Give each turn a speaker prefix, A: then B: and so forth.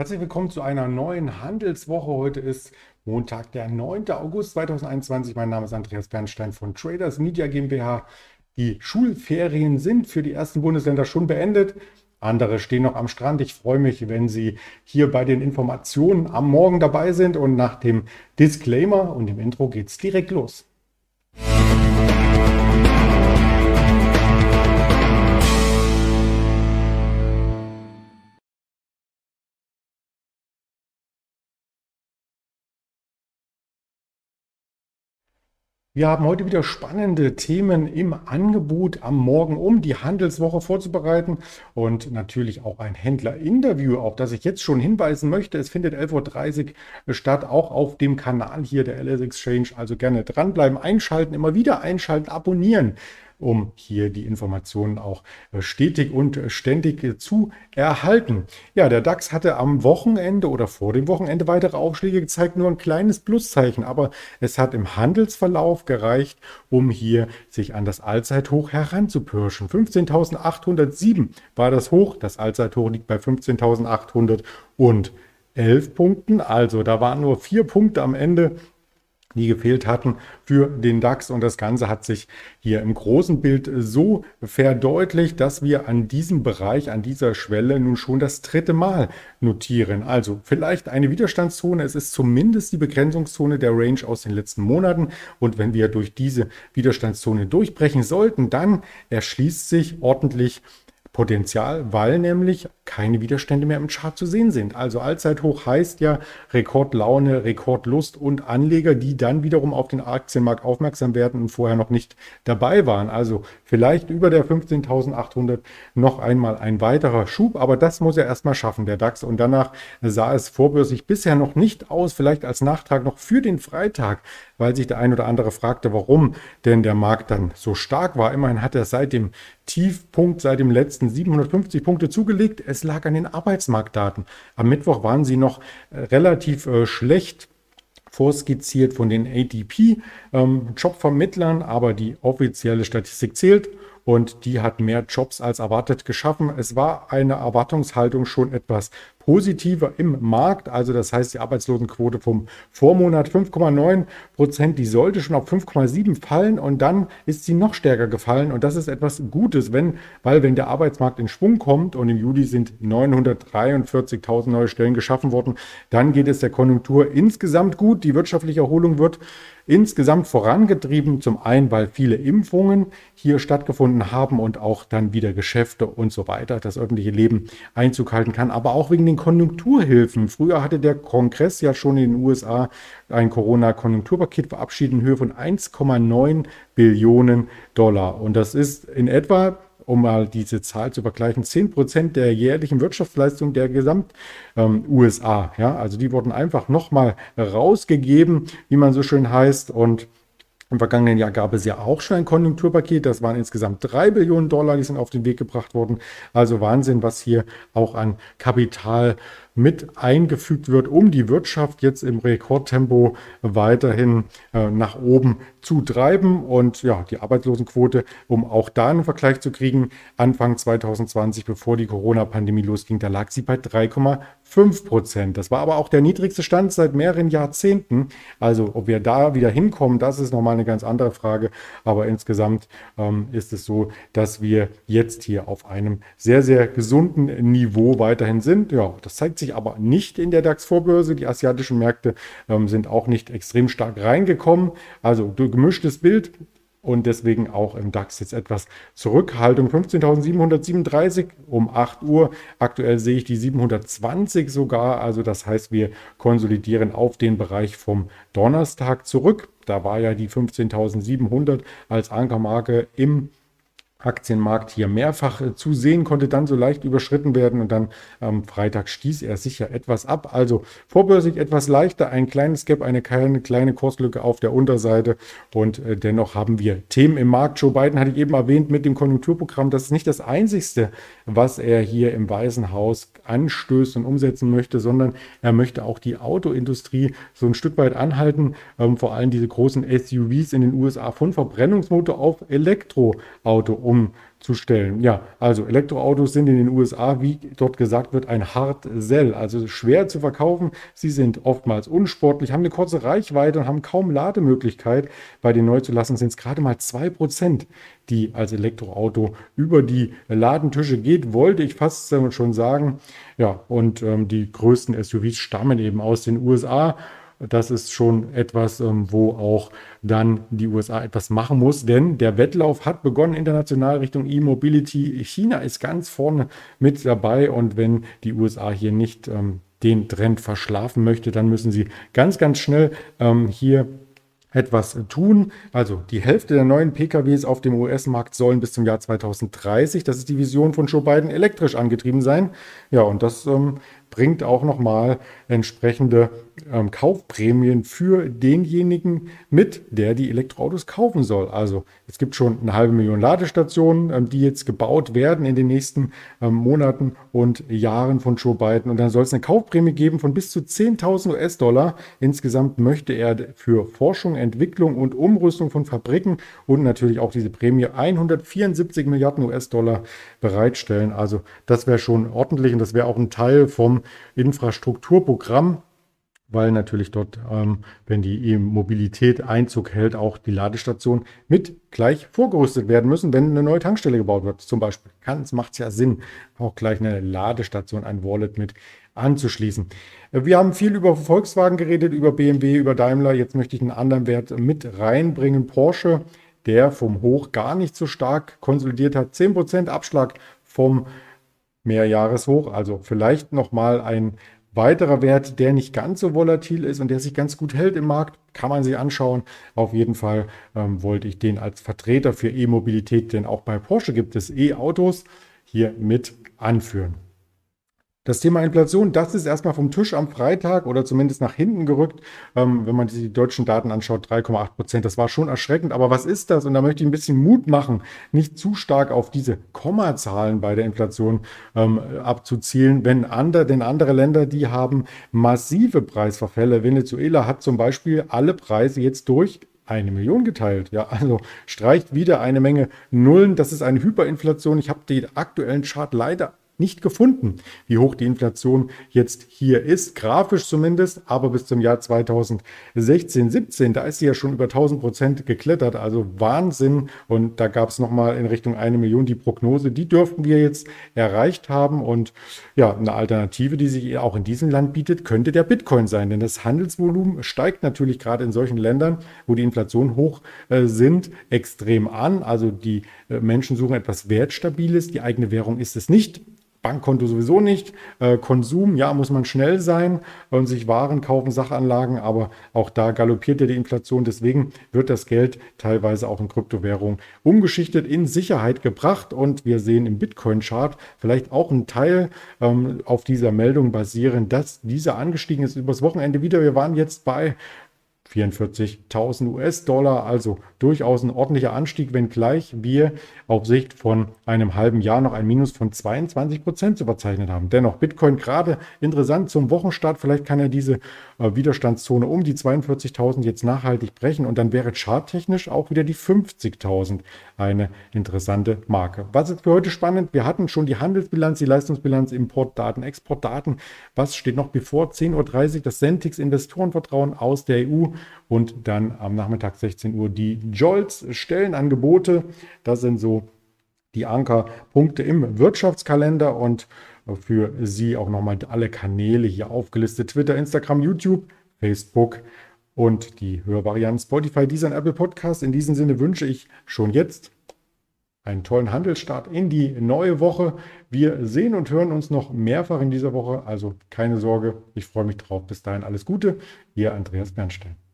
A: Herzlich willkommen zu einer neuen Handelswoche. Heute ist Montag, der 9. August 2021. Mein Name ist Andreas Bernstein von Traders Media GmbH. Die Schulferien sind für die ersten Bundesländer schon beendet. Andere stehen noch am Strand. Ich freue mich, wenn Sie hier bei den Informationen am Morgen dabei sind. Und nach dem Disclaimer und dem Intro geht es direkt los. Wir haben heute wieder spannende Themen im Angebot am Morgen, um die Handelswoche vorzubereiten und natürlich auch ein Händlerinterview, auf das ich jetzt schon hinweisen möchte. Es findet 11.30 Uhr statt, auch auf dem Kanal hier der LS Exchange. Also gerne dranbleiben, einschalten, immer wieder einschalten, abonnieren um hier die Informationen auch äh, stetig und äh, ständig äh, zu erhalten. Ja, der DAX hatte am Wochenende oder vor dem Wochenende weitere Aufschläge gezeigt, nur ein kleines Pluszeichen, aber es hat im Handelsverlauf gereicht, um hier sich an das Allzeithoch heranzupirschen. 15.807 war das Hoch, das Allzeithoch liegt bei 15.811 Punkten, also da waren nur vier Punkte am Ende die gefehlt hatten für den DAX. Und das Ganze hat sich hier im großen Bild so verdeutlicht, dass wir an diesem Bereich, an dieser Schwelle nun schon das dritte Mal notieren. Also vielleicht eine Widerstandszone. Es ist zumindest die Begrenzungszone der Range aus den letzten Monaten. Und wenn wir durch diese Widerstandszone durchbrechen sollten, dann erschließt sich ordentlich Potenzial, weil nämlich keine Widerstände mehr im Chart zu sehen sind. Also Allzeithoch heißt ja Rekordlaune, Rekordlust und Anleger, die dann wiederum auf den Aktienmarkt aufmerksam werden und vorher noch nicht dabei waren. Also vielleicht über der 15.800 noch einmal ein weiterer Schub, aber das muss er erstmal schaffen, der DAX. Und danach sah es vorbörslich bisher noch nicht aus, vielleicht als Nachtrag noch für den Freitag, weil sich der ein oder andere fragte, warum denn der Markt dann so stark war. Immerhin hat er seit dem Tiefpunkt, seit dem letzten 750 Punkte zugelegt. Es lag an den Arbeitsmarktdaten. Am Mittwoch waren sie noch äh, relativ äh, schlecht vorskizziert von den ADP-Jobvermittlern, ähm, aber die offizielle Statistik zählt und die hat mehr Jobs als erwartet geschaffen. Es war eine Erwartungshaltung schon etwas positiver im Markt. Also das heißt, die Arbeitslosenquote vom Vormonat 5,9 Prozent, die sollte schon auf 5,7 fallen und dann ist sie noch stärker gefallen. Und das ist etwas Gutes, wenn, weil wenn der Arbeitsmarkt in Schwung kommt und im Juli sind 943.000 neue Stellen geschaffen worden, dann geht es der Konjunktur insgesamt gut. Die wirtschaftliche Erholung wird insgesamt vorangetrieben. Zum einen, weil viele Impfungen hier stattgefunden haben und auch dann wieder Geschäfte und so weiter, das öffentliche Leben Einzug halten kann, aber auch wegen den Konjunkturhilfen. Früher hatte der Kongress ja schon in den USA ein Corona-Konjunkturpaket verabschiedet in Höhe von 1,9 Billionen Dollar. Und das ist in etwa um mal diese Zahl zu vergleichen, 10 Prozent der jährlichen Wirtschaftsleistung der Gesamt-USA. Ähm, ja, also die wurden einfach nochmal rausgegeben, wie man so schön heißt. Und im vergangenen Jahr gab es ja auch schon ein Konjunkturpaket. Das waren insgesamt drei Billionen Dollar, die sind auf den Weg gebracht worden. Also Wahnsinn, was hier auch an Kapital mit eingefügt wird, um die Wirtschaft jetzt im Rekordtempo weiterhin äh, nach oben zu treiben. Und ja, die Arbeitslosenquote, um auch da einen Vergleich zu kriegen, Anfang 2020, bevor die Corona-Pandemie losging, da lag sie bei 3,5 Prozent. Das war aber auch der niedrigste Stand seit mehreren Jahrzehnten. Also ob wir da wieder hinkommen, das ist nochmal eine ganz andere Frage. Aber insgesamt ähm, ist es so, dass wir jetzt hier auf einem sehr, sehr gesunden Niveau weiterhin sind. Ja, das zeigt sich sich aber nicht in der DAX-Vorbörse. Die asiatischen Märkte ähm, sind auch nicht extrem stark reingekommen. Also gemischtes Bild und deswegen auch im DAX jetzt etwas Zurückhaltung. 15.737 um 8 Uhr. Aktuell sehe ich die 720 sogar. Also das heißt, wir konsolidieren auf den Bereich vom Donnerstag zurück. Da war ja die 15.700 als Ankermarke im Aktienmarkt hier mehrfach äh, zu sehen, konnte dann so leicht überschritten werden und dann am Freitag stieß er sicher etwas ab. Also vorbörsig etwas leichter, ein kleines Gap, eine kleine, kleine Kurslücke auf der Unterseite und äh, dennoch haben wir Themen im Markt. Joe Biden hatte ich eben erwähnt mit dem Konjunkturprogramm. Das ist nicht das einzigste, was er hier im Weißen Haus anstößt und umsetzen möchte, sondern er möchte auch die Autoindustrie so ein Stück weit anhalten, ähm, vor allem diese großen SUVs in den USA von Verbrennungsmotor auf Elektroauto umzustellen. Ja, also Elektroautos sind in den USA, wie dort gesagt wird, ein Hard Sell, also schwer zu verkaufen. Sie sind oftmals unsportlich, haben eine kurze Reichweite und haben kaum Lademöglichkeit. Bei den neu zulassen sind es gerade mal 2%, die als Elektroauto über die Ladentische geht, wollte ich fast schon sagen. Ja, und ähm, die größten SUVs stammen eben aus den USA. Das ist schon etwas, ähm, wo auch dann die USA etwas machen muss, denn der Wettlauf hat begonnen international Richtung E-Mobility. China ist ganz vorne mit dabei und wenn die USA hier nicht ähm, den Trend verschlafen möchte, dann müssen sie ganz, ganz schnell ähm, hier etwas tun. Also die Hälfte der neuen PKWs auf dem US-Markt sollen bis zum Jahr 2030, das ist die Vision von Joe Biden, elektrisch angetrieben sein. Ja, und das ähm, bringt auch nochmal entsprechende ähm, Kaufprämien für denjenigen mit, der die Elektroautos kaufen soll. Also es gibt schon eine halbe Million Ladestationen, ähm, die jetzt gebaut werden in den nächsten ähm, Monaten und Jahren von Joe Biden. Und dann soll es eine Kaufprämie geben von bis zu 10.000 US-Dollar. Insgesamt möchte er für Forschung, Entwicklung und Umrüstung von Fabriken und natürlich auch diese Prämie 174 Milliarden US-Dollar bereitstellen. Also das wäre schon ordentlich und das wäre auch ein Teil vom Infrastrukturprogramm weil natürlich dort, ähm, wenn die E-Mobilität Einzug hält, auch die Ladestationen mit gleich vorgerüstet werden müssen, wenn eine neue Tankstelle gebaut wird. Zum Beispiel macht es ja Sinn, auch gleich eine Ladestation, ein Wallet mit anzuschließen. Wir haben viel über Volkswagen geredet, über BMW, über Daimler. Jetzt möchte ich einen anderen Wert mit reinbringen. Porsche, der vom Hoch gar nicht so stark konsolidiert hat. 10% Abschlag vom Mehrjahreshoch. Also vielleicht nochmal ein weiterer Wert, der nicht ganz so volatil ist und der sich ganz gut hält im Markt, kann man sich anschauen. Auf jeden Fall ähm, wollte ich den als Vertreter für E-Mobilität, denn auch bei Porsche gibt es E-Autos, hier mit anführen. Das Thema Inflation, das ist erstmal vom Tisch am Freitag oder zumindest nach hinten gerückt. Ähm, wenn man die deutschen Daten anschaut, 3,8 Prozent. Das war schon erschreckend. Aber was ist das? Und da möchte ich ein bisschen Mut machen, nicht zu stark auf diese Kommazahlen bei der Inflation ähm, abzuzielen. Wenn andere, denn andere Länder, die haben massive Preisverfälle. Venezuela hat zum Beispiel alle Preise jetzt durch eine Million geteilt. Ja, also streicht wieder eine Menge Nullen. Das ist eine Hyperinflation. Ich habe den aktuellen Chart leider nicht gefunden, wie hoch die Inflation jetzt hier ist, grafisch zumindest, aber bis zum Jahr 2016, 17, da ist sie ja schon über 1000 Prozent geklettert, also Wahnsinn. Und da gab es nochmal in Richtung eine Million die Prognose, die dürften wir jetzt erreicht haben. Und ja, eine Alternative, die sich auch in diesem Land bietet, könnte der Bitcoin sein, denn das Handelsvolumen steigt natürlich gerade in solchen Ländern, wo die Inflation hoch äh, sind, extrem an. Also die äh, Menschen suchen etwas Wertstabiles, die eigene Währung ist es nicht. Bankkonto sowieso nicht. Äh, Konsum, ja, muss man schnell sein und sich Waren kaufen, Sachanlagen, aber auch da galoppiert ja die Inflation. Deswegen wird das Geld teilweise auch in Kryptowährungen umgeschichtet, in Sicherheit gebracht und wir sehen im Bitcoin-Chart vielleicht auch einen Teil ähm, auf dieser Meldung basieren, dass dieser angestiegen ist übers Wochenende wieder. Wir waren jetzt bei 44.000 US-Dollar, also durchaus ein ordentlicher Anstieg, wenngleich wir auf Sicht von einem halben Jahr noch ein Minus von 22 Prozent zu verzeichnen haben. Dennoch Bitcoin gerade interessant zum Wochenstart. Vielleicht kann er diese äh, Widerstandszone um die 42.000 jetzt nachhaltig brechen und dann wäre charttechnisch auch wieder die 50.000 eine interessante Marke. Was ist für heute spannend? Wir hatten schon die Handelsbilanz, die Leistungsbilanz, Importdaten, Exportdaten. Was steht noch bevor? 10.30 Uhr das Sentix Investorenvertrauen aus der EU und dann am Nachmittag 16 Uhr die Jolts Stellenangebote. Das sind so die Ankerpunkte im Wirtschaftskalender und für Sie auch nochmal alle Kanäle hier aufgelistet. Twitter, Instagram, YouTube, Facebook und die Hörvarianten Spotify, dieser Apple Podcast. In diesem Sinne wünsche ich schon jetzt einen tollen Handelsstart in die neue Woche. Wir sehen und hören uns noch mehrfach in dieser Woche, also keine Sorge, ich freue mich drauf. Bis dahin alles Gute, Ihr Andreas Bernstein.